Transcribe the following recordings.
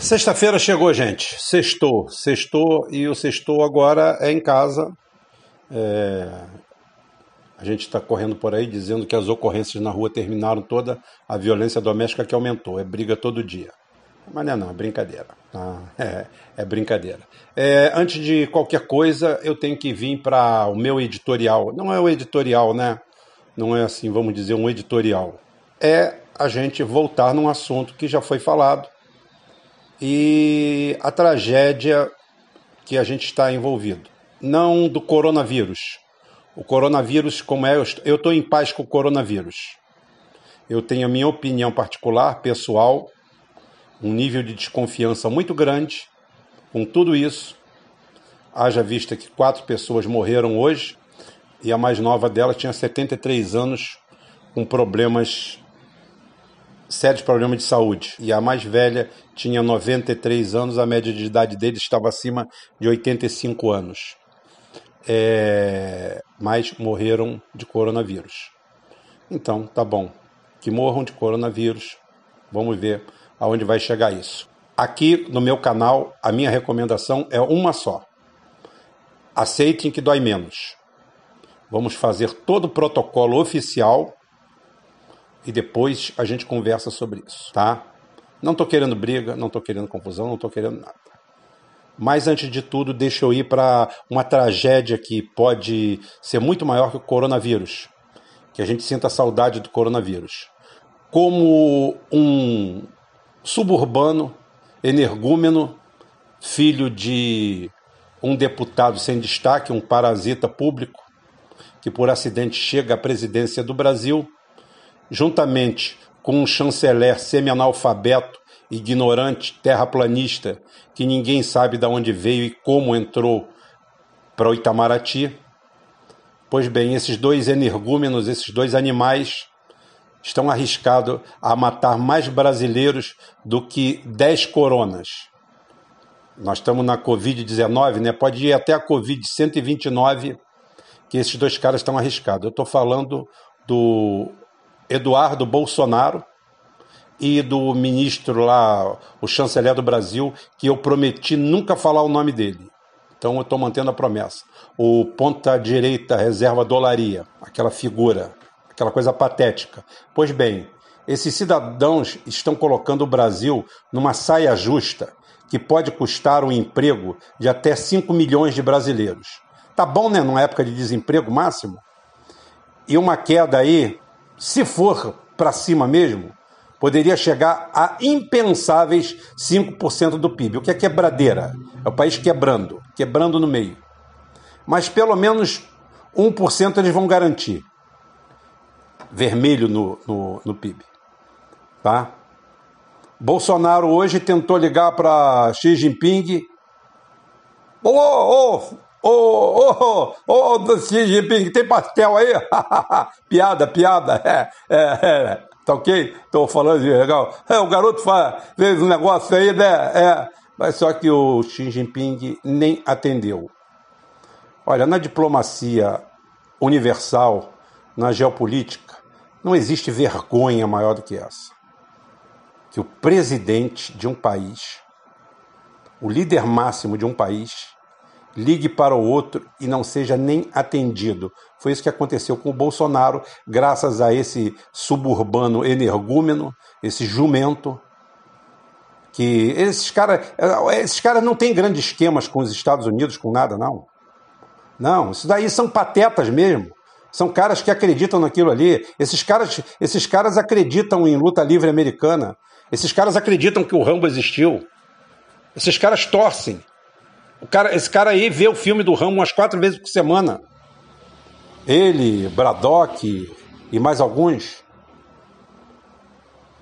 Sexta-feira chegou, gente. Sextou. Sextou e o sextou agora é em casa. É... A gente está correndo por aí dizendo que as ocorrências na rua terminaram toda a violência doméstica que aumentou. É briga todo dia. Mas não é não, é brincadeira. Ah, é, é, brincadeira. É, antes de qualquer coisa, eu tenho que vir para o meu editorial. Não é o editorial, né? Não é assim, vamos dizer, um editorial. É a gente voltar num assunto que já foi falado e a tragédia que a gente está envolvido. Não do coronavírus. O coronavírus, como é, eu estou em paz com o coronavírus. Eu tenho a minha opinião particular, pessoal, um nível de desconfiança muito grande com tudo isso. Haja vista que quatro pessoas morreram hoje e a mais nova delas tinha 73 anos com problemas sérios problemas de saúde. E a mais velha tinha 93 anos, a média de idade dele estava acima de 85 anos. É... Mas morreram de coronavírus. Então, tá bom. Que morram de coronavírus. Vamos ver aonde vai chegar isso. Aqui no meu canal, a minha recomendação é uma só. Aceitem que dói menos. Vamos fazer todo o protocolo oficial e depois a gente conversa sobre isso, tá? Não estou querendo briga, não estou querendo confusão, não estou querendo nada. Mas antes de tudo, deixa eu ir para uma tragédia que pode ser muito maior que o coronavírus. Que a gente sinta saudade do coronavírus. Como um suburbano, energúmeno, filho de um deputado sem destaque, um parasita público, que por acidente chega à presidência do Brasil juntamente com um chanceler semi-analfabeto, ignorante, terraplanista, que ninguém sabe de onde veio e como entrou para o Itamaraty. Pois bem, esses dois energúmenos, esses dois animais, estão arriscados a matar mais brasileiros do que 10 coronas. Nós estamos na Covid-19, né? Pode ir até a Covid-129, que esses dois caras estão arriscados. Eu estou falando do Eduardo Bolsonaro e do ministro lá, o chanceler do Brasil, que eu prometi nunca falar o nome dele. Então eu estou mantendo a promessa. O ponta-direita reserva dolaria, aquela figura, aquela coisa patética. Pois bem, esses cidadãos estão colocando o Brasil numa saia justa que pode custar um emprego de até 5 milhões de brasileiros. Tá bom, né? Numa época de desemprego máximo. E uma queda aí se for para cima mesmo, poderia chegar a impensáveis 5% do PIB. O que é quebradeira? É o país quebrando, quebrando no meio. Mas pelo menos 1% eles vão garantir. Vermelho no, no, no PIB. Tá? Bolsonaro hoje tentou ligar para Xi Jinping. Ô, ô, Ô, ô, ô, ô, Xi Jinping, tem pastel aí? piada, piada. É, é, é. Tá ok? Tô falando de legal. É, o garoto faz, fez um negócio aí, né? É. Mas só que o Xi Jinping nem atendeu. Olha, na diplomacia universal, na geopolítica, não existe vergonha maior do que essa. Que o presidente de um país, o líder máximo de um país, ligue para o outro e não seja nem atendido. Foi isso que aconteceu com o Bolsonaro, graças a esse suburbano energúmeno, esse jumento. Que esses caras esses cara não têm grandes esquemas com os Estados Unidos, com nada, não. Não, isso daí são patetas mesmo. São caras que acreditam naquilo ali. Esses caras, esses caras acreditam em luta livre americana. Esses caras acreditam que o Rambo existiu. Esses caras torcem o cara, esse cara aí vê o filme do Ramo umas quatro vezes por semana. Ele, Braddock e mais alguns.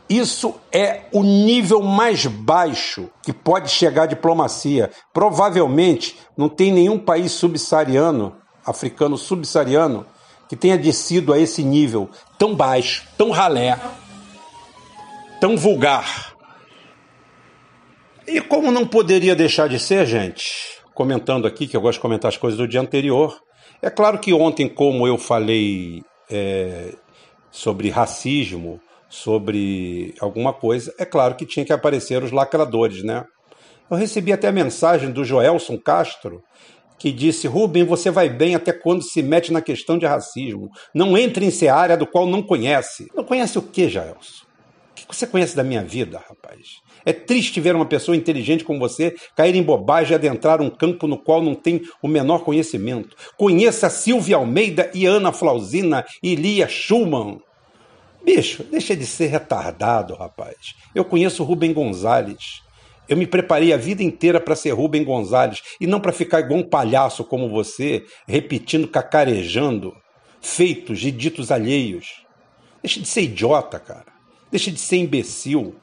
Isso é o nível mais baixo que pode chegar a diplomacia. Provavelmente não tem nenhum país subsaariano, africano subsaariano, que tenha descido a esse nível tão baixo, tão ralé, tão vulgar. E como não poderia deixar de ser, gente, comentando aqui, que eu gosto de comentar as coisas do dia anterior, é claro que ontem, como eu falei é, sobre racismo, sobre alguma coisa, é claro que tinha que aparecer os lacradores, né? Eu recebi até a mensagem do Joelson Castro, que disse: Rubem, você vai bem até quando se mete na questão de racismo. Não entre em ser área do qual não conhece. Não conhece o que, Jaelson? O que você conhece da minha vida, rapaz? É triste ver uma pessoa inteligente como você cair em bobagem e adentrar um campo no qual não tem o menor conhecimento. Conheça Silvia Almeida e Ana Flausina e Lia Schumann. Bicho, deixa de ser retardado, rapaz. Eu conheço Rubem Gonzalez. Eu me preparei a vida inteira para ser Rubem Gonzalez e não para ficar igual um palhaço como você, repetindo, cacarejando, feitos e ditos alheios. Deixa de ser idiota, cara. Deixa de ser imbecil.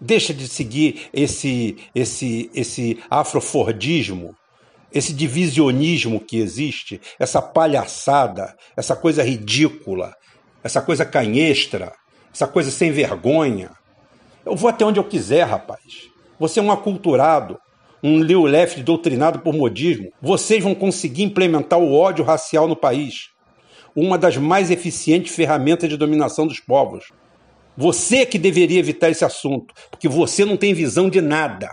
Deixa de seguir esse esse esse afrofordismo, esse divisionismo que existe, essa palhaçada, essa coisa ridícula, essa coisa canhestra, essa coisa sem vergonha. Eu vou até onde eu quiser, rapaz. Você é um aculturado, um Leo Left doutrinado por modismo. Vocês vão conseguir implementar o ódio racial no país. Uma das mais eficientes ferramentas de dominação dos povos. Você que deveria evitar esse assunto, porque você não tem visão de nada.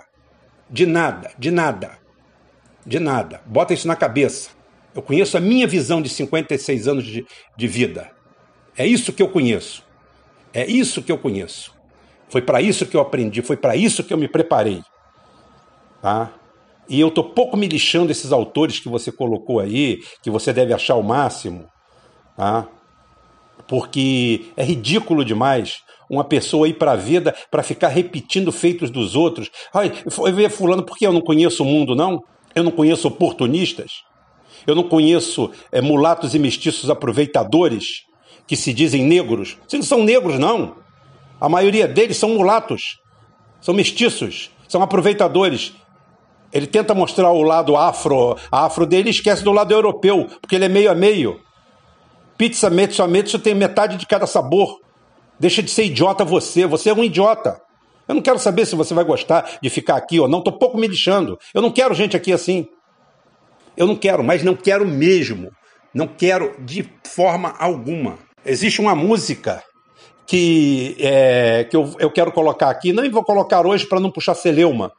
De nada, de nada. De nada. Bota isso na cabeça. Eu conheço a minha visão de 56 anos de, de vida. É isso que eu conheço. É isso que eu conheço. Foi para isso que eu aprendi, foi para isso que eu me preparei. Tá? E eu tô pouco me lixando desses autores que você colocou aí, que você deve achar o máximo, tá? Porque é ridículo demais uma pessoa ir para a vida para ficar repetindo feitos dos outros. Ai, ver fulano porque eu não conheço o mundo, não? Eu não conheço oportunistas? Eu não conheço é, mulatos e mestiços aproveitadores que se dizem negros? Vocês não são negros, não. A maioria deles são mulatos, são mestiços, são aproveitadores. Ele tenta mostrar o lado afro, afro dele e esquece do lado europeu, porque ele é meio a meio. Pizza mezzo a mezzo tem metade de cada sabor. Deixa de ser idiota você, você é um idiota. Eu não quero saber se você vai gostar de ficar aqui ou não, tô pouco me lixando. Eu não quero gente aqui assim. Eu não quero, mas não quero mesmo. Não quero de forma alguma. Existe uma música que, é, que eu, eu quero colocar aqui, nem vou colocar hoje para não puxar celeuma,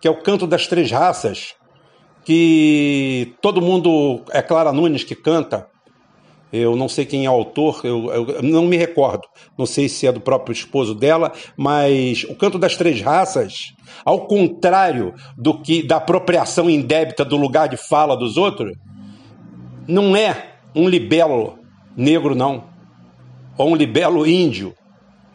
que é o Canto das Três Raças, que todo mundo, é Clara Nunes que canta, eu não sei quem é o autor, eu, eu, não me recordo. Não sei se é do próprio esposo dela, mas o Canto das Três Raças, ao contrário do que da apropriação indébita do lugar de fala dos outros, não é um libelo negro, não ou um libelo índio.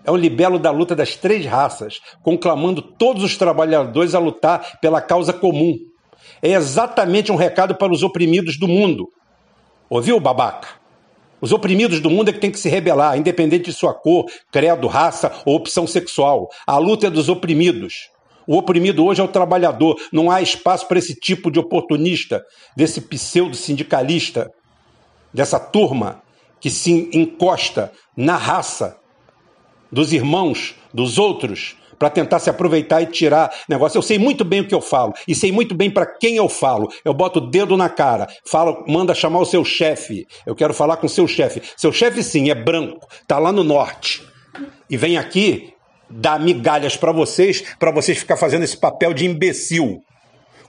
É um libelo da luta das três raças, conclamando todos os trabalhadores a lutar pela causa comum. É exatamente um recado para os oprimidos do mundo. Ouviu, babaca? Os oprimidos do mundo é que tem que se rebelar, independente de sua cor, credo, raça ou opção sexual. A luta é dos oprimidos. O oprimido hoje é o trabalhador. Não há espaço para esse tipo de oportunista, desse pseudo-sindicalista, dessa turma que se encosta na raça dos irmãos, dos outros, para tentar se aproveitar e tirar negócio. Eu sei muito bem o que eu falo e sei muito bem para quem eu falo. Eu boto o dedo na cara, falo, manda chamar o seu chefe. Eu quero falar com o seu chefe. Seu chefe sim é branco, tá lá no norte e vem aqui dar migalhas para vocês, para vocês ficar fazendo esse papel de imbecil.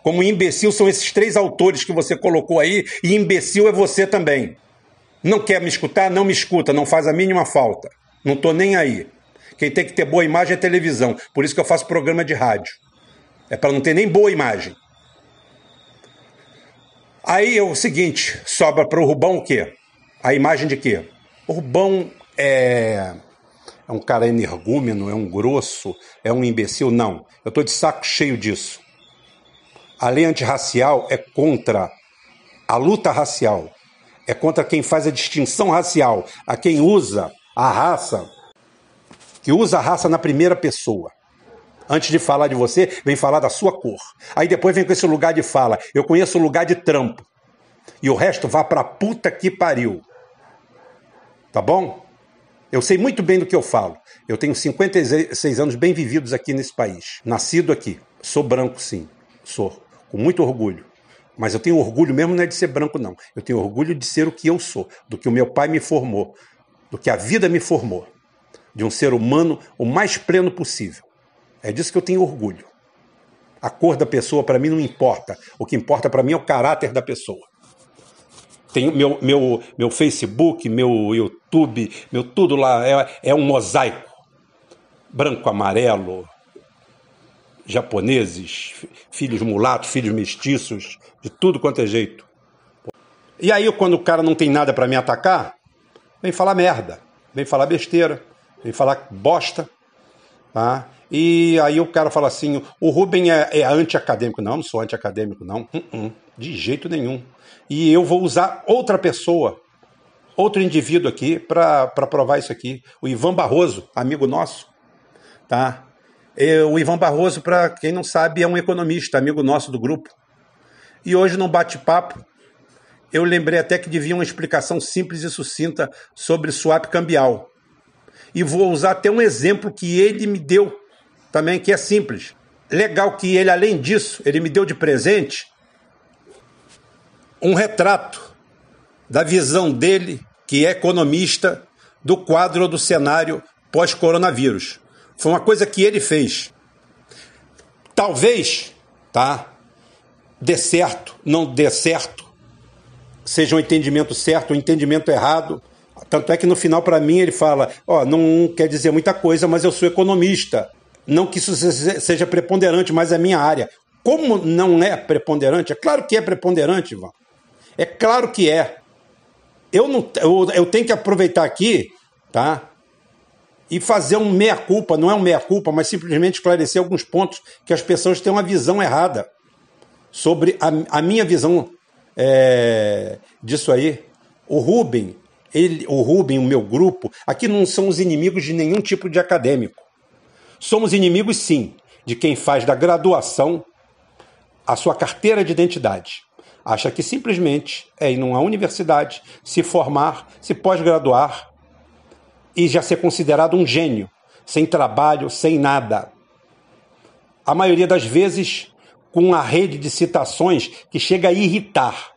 Como imbecil são esses três autores que você colocou aí e imbecil é você também. Não quer me escutar? Não me escuta, não faz a mínima falta. Não estou nem aí. Quem tem que ter boa imagem é televisão. Por isso que eu faço programa de rádio. É para não ter nem boa imagem. Aí é o seguinte, sobra para o Rubão o quê? A imagem de quê? O Rubão é, é um cara energúmeno, é um grosso, é um imbecil? Não. Eu estou de saco cheio disso. A lei antirracial é contra a luta racial é contra quem faz a distinção racial, a quem usa a raça, que usa a raça na primeira pessoa. Antes de falar de você, vem falar da sua cor. Aí depois vem com esse lugar de fala. Eu conheço o lugar de trampo. E o resto vá pra puta que pariu. Tá bom? Eu sei muito bem do que eu falo. Eu tenho 56 anos bem vividos aqui nesse país. Nascido aqui. Sou branco, sim. Sou. Com muito orgulho. Mas eu tenho orgulho mesmo não é de ser branco, não. Eu tenho orgulho de ser o que eu sou, do que o meu pai me formou, do que a vida me formou. De um ser humano o mais pleno possível. É disso que eu tenho orgulho. A cor da pessoa para mim não importa. O que importa para mim é o caráter da pessoa. Tem meu, meu, meu Facebook, meu YouTube, meu tudo lá é, é um mosaico. Branco, amarelo, japoneses, filhos mulatos, filhos mestiços, de tudo quanto é jeito. E aí, quando o cara não tem nada para me atacar, vem falar merda, vem falar besteira, vem falar bosta, tá? E aí o cara fala assim: o Rubem é, é anti-acadêmico. Não, não sou anti-acadêmico, não. Uh -uh, de jeito nenhum. E eu vou usar outra pessoa, outro indivíduo aqui, para provar isso aqui. O Ivan Barroso, amigo nosso. Tá? E, o Ivan Barroso, para quem não sabe, é um economista, amigo nosso do grupo. E hoje, num bate-papo, eu lembrei até que devia uma explicação simples e sucinta sobre swap cambial. E vou usar até um exemplo que ele me deu também que é simples. Legal que ele, além disso, ele me deu de presente um retrato da visão dele, que é economista, do quadro do cenário pós-coronavírus. Foi uma coisa que ele fez. Talvez, tá? Dê certo, não dê certo, seja um entendimento certo, um entendimento errado. Tanto é que no final, para mim, ele fala: Ó, oh, não quer dizer muita coisa, mas eu sou economista. Não que isso seja preponderante, mas é minha área. Como não é preponderante? É claro que é preponderante, Ivan. É claro que é. Eu, não, eu, eu tenho que aproveitar aqui, tá? E fazer um meia-culpa, não é um meia-culpa, mas simplesmente esclarecer alguns pontos que as pessoas têm uma visão errada sobre a, a minha visão é, disso aí. O Rubem, ele, o Rubem, o meu grupo, aqui não são os inimigos de nenhum tipo de acadêmico. Somos inimigos, sim, de quem faz da graduação a sua carteira de identidade. Acha que simplesmente é ir numa universidade, se formar, se pós-graduar e já ser considerado um gênio, sem trabalho, sem nada. A maioria das vezes com uma rede de citações que chega a irritar.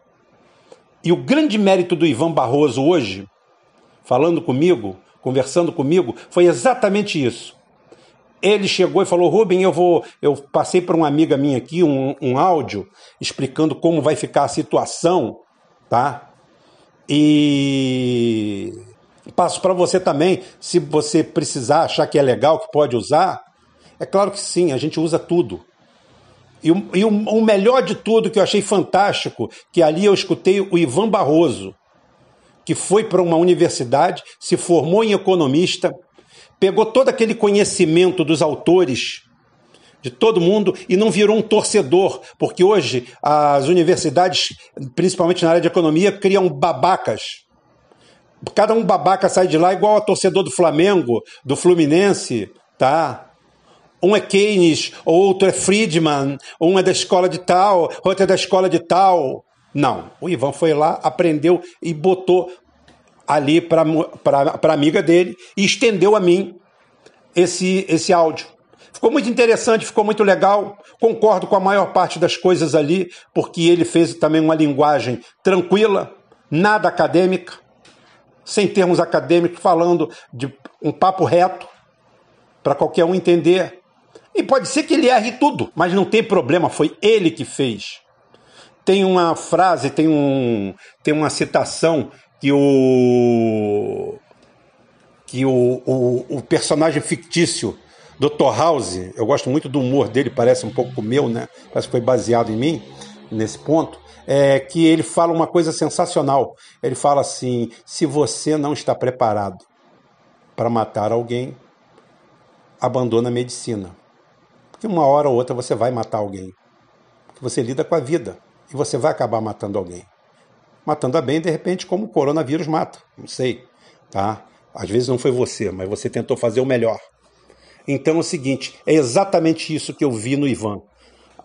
E o grande mérito do Ivan Barroso hoje, falando comigo, conversando comigo, foi exatamente isso ele chegou e falou: Rubem, eu vou. Eu passei para uma amiga minha aqui um, um áudio explicando como vai ficar a situação, tá? E passo para você também, se você precisar, achar que é legal, que pode usar. É claro que sim, a gente usa tudo. E, o, e o, o melhor de tudo que eu achei fantástico, que ali eu escutei o Ivan Barroso, que foi para uma universidade, se formou em economista, pegou todo aquele conhecimento dos autores, de todo mundo, e não virou um torcedor, porque hoje as universidades, principalmente na área de economia, criam babacas. Cada um babaca sai de lá igual a torcedor do Flamengo, do Fluminense, tá? Um é Keynes, outro é Friedman, um é da escola de tal, outro é da escola de tal. Não, o Ivan foi lá, aprendeu e botou ali para a amiga dele e estendeu a mim esse, esse áudio. Ficou muito interessante, ficou muito legal. Concordo com a maior parte das coisas ali, porque ele fez também uma linguagem tranquila, nada acadêmica, sem termos acadêmicos, falando de um papo reto, para qualquer um entender. E pode ser que ele erre tudo, mas não tem problema, foi ele que fez. Tem uma frase, tem, um, tem uma citação que o que o, o, o personagem fictício Dr. House, eu gosto muito do humor dele, parece um pouco o meu, né? Parece que foi baseado em mim nesse ponto. É que ele fala uma coisa sensacional. Ele fala assim: se você não está preparado para matar alguém, abandona a medicina. Porque uma hora ou outra você vai matar alguém. Porque você lida com a vida e você vai acabar matando alguém matando a bem, de repente, como o coronavírus mata. Não sei, tá? Às vezes não foi você, mas você tentou fazer o melhor. Então é o seguinte, é exatamente isso que eu vi no Ivan.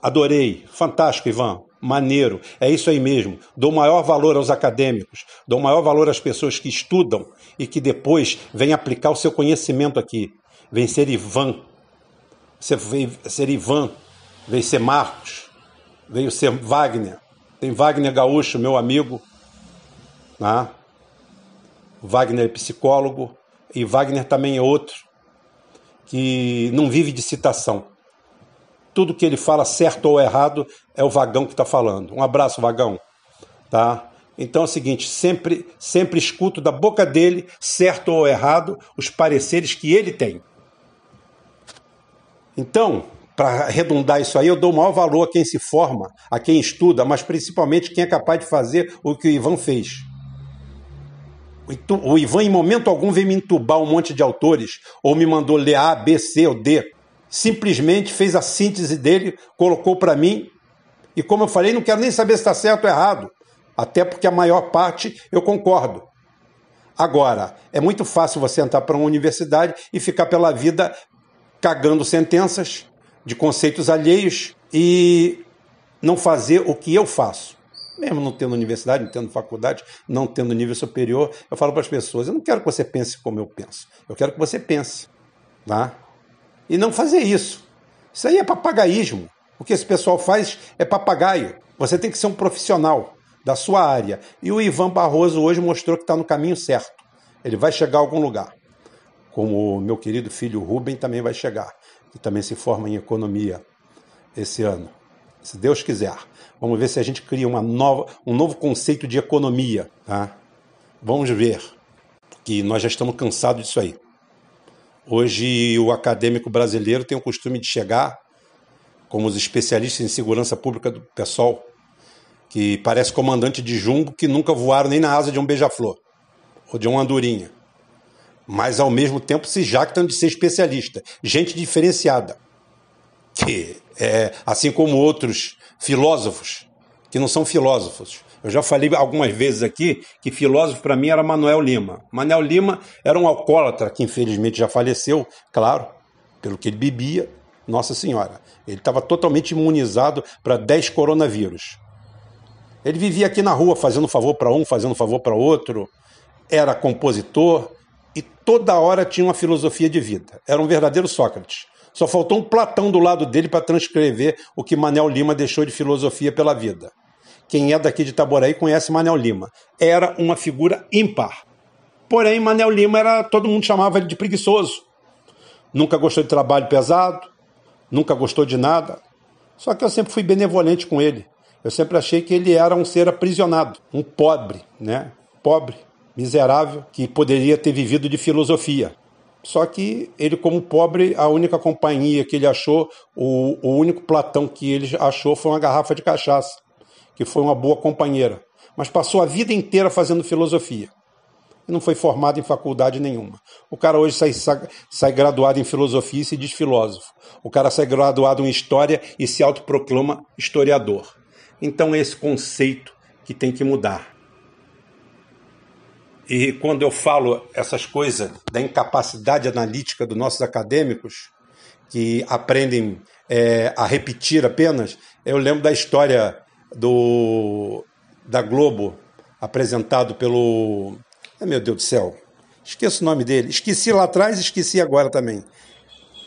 Adorei, fantástico, Ivan, maneiro, é isso aí mesmo. Dou maior valor aos acadêmicos, dou maior valor às pessoas que estudam e que depois vêm aplicar o seu conhecimento aqui. Vem ser Ivan, veio ser Ivan, veio ser Marcos, veio ser Wagner. Tem Wagner Gaúcho, meu amigo, né? Wagner é psicólogo, e Wagner também é outro que não vive de citação. Tudo que ele fala, certo ou errado, é o Vagão que está falando. Um abraço, Vagão. Tá? Então é o seguinte, sempre, sempre escuto da boca dele, certo ou errado, os pareceres que ele tem. Então, para arredondar isso aí, eu dou maior valor a quem se forma, a quem estuda, mas principalmente quem é capaz de fazer o que o Ivan fez. O Ivan, em momento algum, veio me entubar um monte de autores, ou me mandou ler A, B, C ou D. Simplesmente fez a síntese dele, colocou para mim, e como eu falei, não quero nem saber se está certo ou errado, até porque a maior parte eu concordo. Agora, é muito fácil você entrar para uma universidade e ficar pela vida cagando sentenças de conceitos alheios e não fazer o que eu faço mesmo não tendo universidade, não tendo faculdade, não tendo nível superior, eu falo para as pessoas: eu não quero que você pense como eu penso, eu quero que você pense. Tá? E não fazer isso. Isso aí é papagaísmo. O que esse pessoal faz é papagaio. Você tem que ser um profissional da sua área. E o Ivan Barroso hoje mostrou que está no caminho certo. Ele vai chegar a algum lugar. Como o meu querido filho Rubem também vai chegar, que também se forma em economia esse ano. Se Deus quiser. Vamos ver se a gente cria uma nova, um novo conceito de economia. Tá? Vamos ver, que nós já estamos cansados disso aí. Hoje o acadêmico brasileiro tem o costume de chegar, como os especialistas em segurança pública do PSOL, que parece comandante de jumbo que nunca voaram nem na asa de um beija-flor ou de uma andorinha. Mas ao mesmo tempo se jactam de ser especialista, gente diferenciada. Que é, assim como outros filósofos que não são filósofos. Eu já falei algumas vezes aqui que filósofo para mim era Manuel Lima. Manuel Lima era um alcoólatra que infelizmente já faleceu, claro, pelo que ele bebia. Nossa Senhora, ele estava totalmente imunizado para 10 coronavírus. Ele vivia aqui na rua fazendo favor para um, fazendo favor para outro. Era compositor e toda hora tinha uma filosofia de vida. Era um verdadeiro Sócrates. Só faltou um Platão do lado dele para transcrever o que Manel Lima deixou de filosofia pela vida. Quem é daqui de Itaboraí conhece Manel Lima. Era uma figura ímpar. Porém, Manel Lima era todo mundo chamava ele de preguiçoso. Nunca gostou de trabalho pesado, nunca gostou de nada. Só que eu sempre fui benevolente com ele. Eu sempre achei que ele era um ser aprisionado, um pobre, né? Pobre, miserável, que poderia ter vivido de filosofia. Só que ele, como pobre, a única companhia que ele achou, o, o único Platão que ele achou foi uma garrafa de cachaça, que foi uma boa companheira. Mas passou a vida inteira fazendo filosofia. E não foi formado em faculdade nenhuma. O cara hoje sai, sai, sai graduado em filosofia e se diz filósofo. O cara sai graduado em história e se autoproclama historiador. Então, esse conceito que tem que mudar. E quando eu falo essas coisas da incapacidade analítica dos nossos acadêmicos, que aprendem é, a repetir apenas, eu lembro da história do da Globo, apresentado pelo. Oh, meu Deus do céu, esqueço o nome dele. Esqueci lá atrás, esqueci agora também.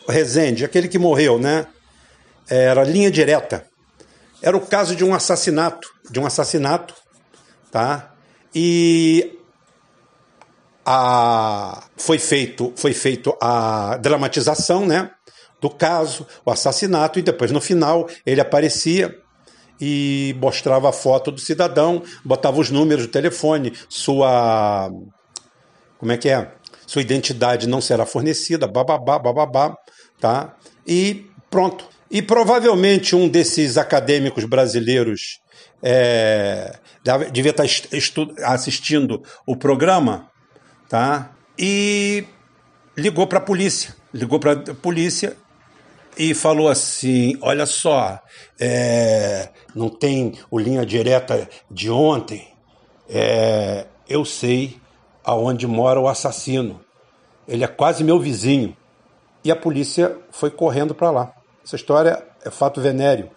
Rezende, aquele que morreu, né? Era linha direta. Era o caso de um assassinato, de um assassinato, tá? E a, foi, feito, foi feito a dramatização né, do caso, o assassinato, e depois no final ele aparecia e mostrava a foto do cidadão, botava os números do telefone, sua. Como é que é? Sua identidade não será fornecida, bababá, bababá, tá? E pronto. E provavelmente um desses acadêmicos brasileiros é, devia estar assistindo o programa tá? E ligou para a polícia, ligou para a polícia e falou assim: olha só, é, não tem o linha direta de ontem. É, eu sei aonde mora o assassino. Ele é quase meu vizinho. E a polícia foi correndo para lá. Essa história é fato venéreo,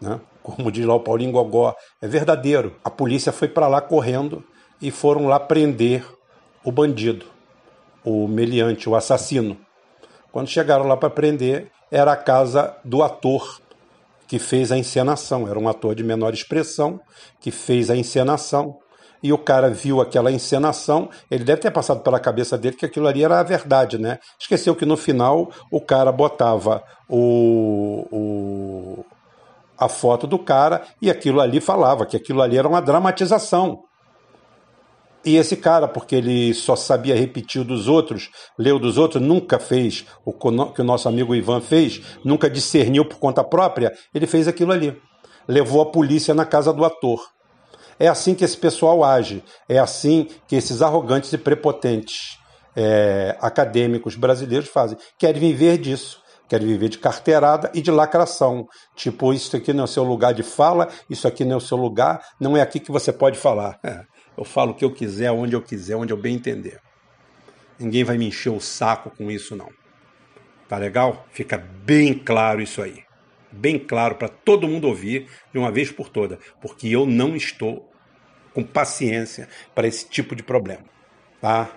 né? como diz lá o Paulinho Gogó, é verdadeiro. A polícia foi para lá correndo e foram lá prender o bandido, o meliante, o assassino. Quando chegaram lá para prender, era a casa do ator que fez a encenação. Era um ator de menor expressão que fez a encenação. e o cara viu aquela encenação, ele deve ter passado pela cabeça dele que aquilo ali era a verdade, né? Esqueceu que no final o cara botava o, o a foto do cara e aquilo ali falava que aquilo ali era uma dramatização. E esse cara, porque ele só sabia repetir dos outros, leu dos outros, nunca fez o que o nosso amigo Ivan fez, nunca discerniu por conta própria, ele fez aquilo ali. Levou a polícia na casa do ator. É assim que esse pessoal age, é assim que esses arrogantes e prepotentes é, acadêmicos brasileiros fazem. Querem viver disso, querem viver de carteirada e de lacração. Tipo, isso aqui não é o seu lugar de fala, isso aqui não é o seu lugar, não é aqui que você pode falar. É. Eu falo o que eu quiser, onde eu quiser, onde eu bem entender. Ninguém vai me encher o saco com isso, não. Tá legal? Fica bem claro isso aí. Bem claro para todo mundo ouvir de uma vez por toda. Porque eu não estou com paciência para esse tipo de problema. Tá?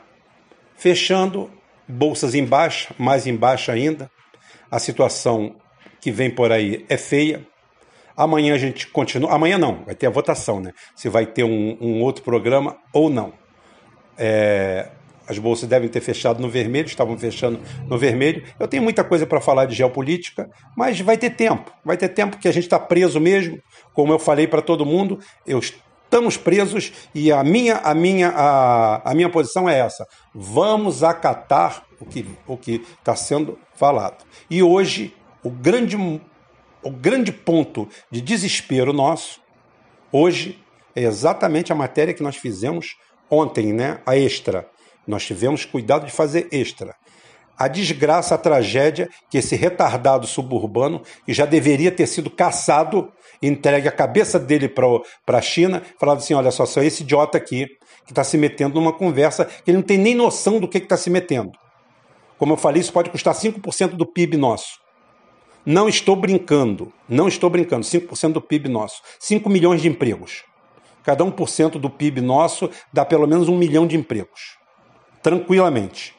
Fechando, bolsas em baixa, mais em baixa ainda. A situação que vem por aí é feia. Amanhã a gente continua. Amanhã não, vai ter a votação, né? Se vai ter um, um outro programa ou não. É, as bolsas devem ter fechado no vermelho, estavam fechando no vermelho. Eu tenho muita coisa para falar de geopolítica, mas vai ter tempo. Vai ter tempo que a gente está preso mesmo. Como eu falei para todo mundo, eu estamos presos e a minha, a minha, a, a minha posição é essa. Vamos acatar o que o que está sendo falado. E hoje o grande o grande ponto de desespero nosso hoje é exatamente a matéria que nós fizemos ontem, né? A extra. Nós tivemos cuidado de fazer extra. A desgraça, a tragédia que esse retardado suburbano, que já deveria ter sido caçado, entregue a cabeça dele para a China, falava assim: olha só, só esse idiota aqui que está se metendo numa conversa que ele não tem nem noção do que está se metendo. Como eu falei, isso pode custar 5% do PIB nosso. Não estou brincando, não estou brincando, 5% do PIB nosso. 5 milhões de empregos. Cada 1% do PIB nosso dá pelo menos um milhão de empregos. Tranquilamente.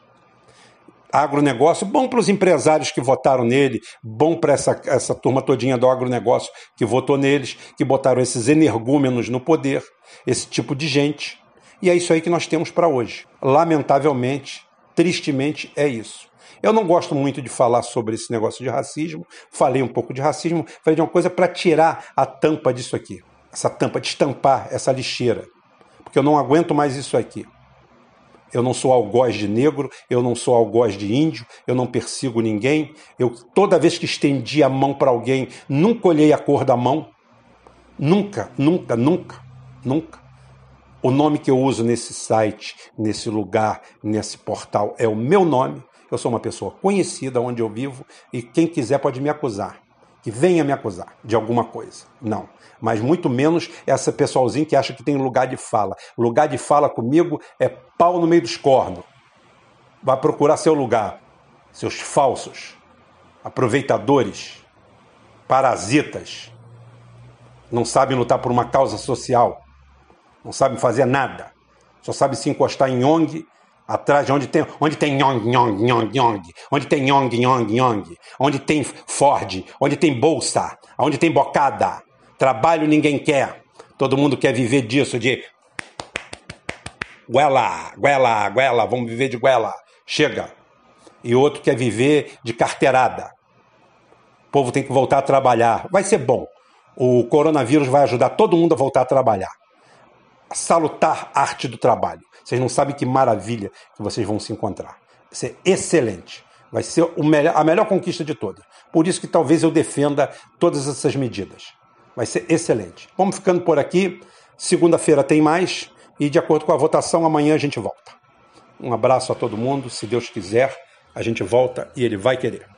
Agronegócio, bom para os empresários que votaram nele, bom para essa, essa turma todinha do agronegócio que votou neles, que botaram esses energúmenos no poder, esse tipo de gente. E é isso aí que nós temos para hoje. Lamentavelmente, tristemente, é isso. Eu não gosto muito de falar sobre esse negócio de racismo. Falei um pouco de racismo, falei de uma coisa para tirar a tampa disso aqui. Essa tampa, destampar essa lixeira. Porque eu não aguento mais isso aqui. Eu não sou algoz de negro, eu não sou algoz de índio, eu não persigo ninguém. Eu toda vez que estendi a mão para alguém, nunca olhei a cor da mão. Nunca, nunca, nunca, nunca. O nome que eu uso nesse site, nesse lugar, nesse portal é o meu nome. Eu sou uma pessoa conhecida onde eu vivo e quem quiser pode me acusar. Que venha me acusar de alguma coisa. Não. Mas muito menos essa pessoalzinho que acha que tem lugar de fala. Lugar de fala comigo é pau no meio dos cornos. Vai procurar seu lugar. Seus falsos, aproveitadores, parasitas, não sabem lutar por uma causa social, não sabem fazer nada, só sabem se encostar em ONG Atrás de onde tem, onde tem Yong, Yong, Yong, Yong, onde tem Yong, Yong, Yong, onde tem Ford, onde tem bolsa, onde tem bocada. Trabalho ninguém quer. Todo mundo quer viver disso, de guela, guela, guela, vamos viver de guela. Chega. E outro quer viver de carteirada. O povo tem que voltar a trabalhar. Vai ser bom. O coronavírus vai ajudar todo mundo a voltar a trabalhar. A salutar arte do trabalho. Vocês não sabem que maravilha que vocês vão se encontrar. Vai ser excelente. Vai ser melhor, a melhor conquista de todas. Por isso que talvez eu defenda todas essas medidas. Vai ser excelente. Vamos ficando por aqui. Segunda-feira tem mais. E de acordo com a votação, amanhã a gente volta. Um abraço a todo mundo. Se Deus quiser, a gente volta e ele vai querer.